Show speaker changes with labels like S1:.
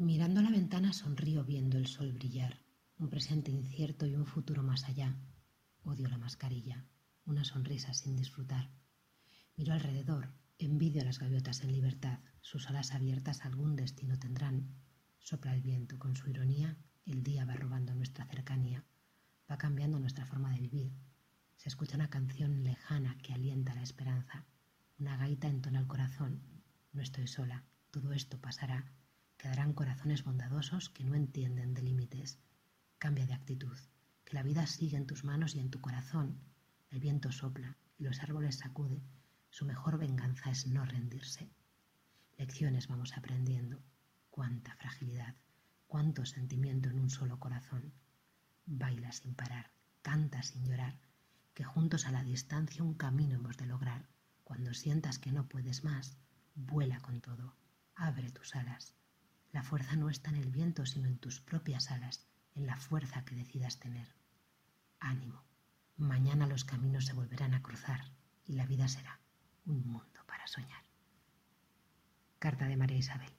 S1: Mirando la ventana sonrío viendo el sol brillar, un presente incierto y un futuro más allá. Odio la mascarilla, una sonrisa sin disfrutar. Miro alrededor, envidio a las gaviotas en libertad, sus alas abiertas algún destino tendrán. Sopla el viento con su ironía, el día va robando nuestra cercanía, va cambiando nuestra forma de vivir. Se escucha una canción lejana que alienta la esperanza, una gaita entona el corazón. No estoy sola, todo esto pasará Quedarán corazones bondadosos que no entienden de límites. Cambia de actitud, que la vida sigue en tus manos y en tu corazón. El viento sopla y los árboles sacude. Su mejor venganza es no rendirse. Lecciones vamos aprendiendo. Cuánta fragilidad, cuánto sentimiento en un solo corazón. Baila sin parar, canta sin llorar, que juntos a la distancia un camino hemos de lograr. Cuando sientas que no puedes más, vuela con todo, abre tus alas la fuerza no está en el viento, sino en tus propias alas, en la fuerza que decidas tener. Ánimo. Mañana los caminos se volverán a cruzar y la vida será un mundo para soñar. Carta de María Isabel.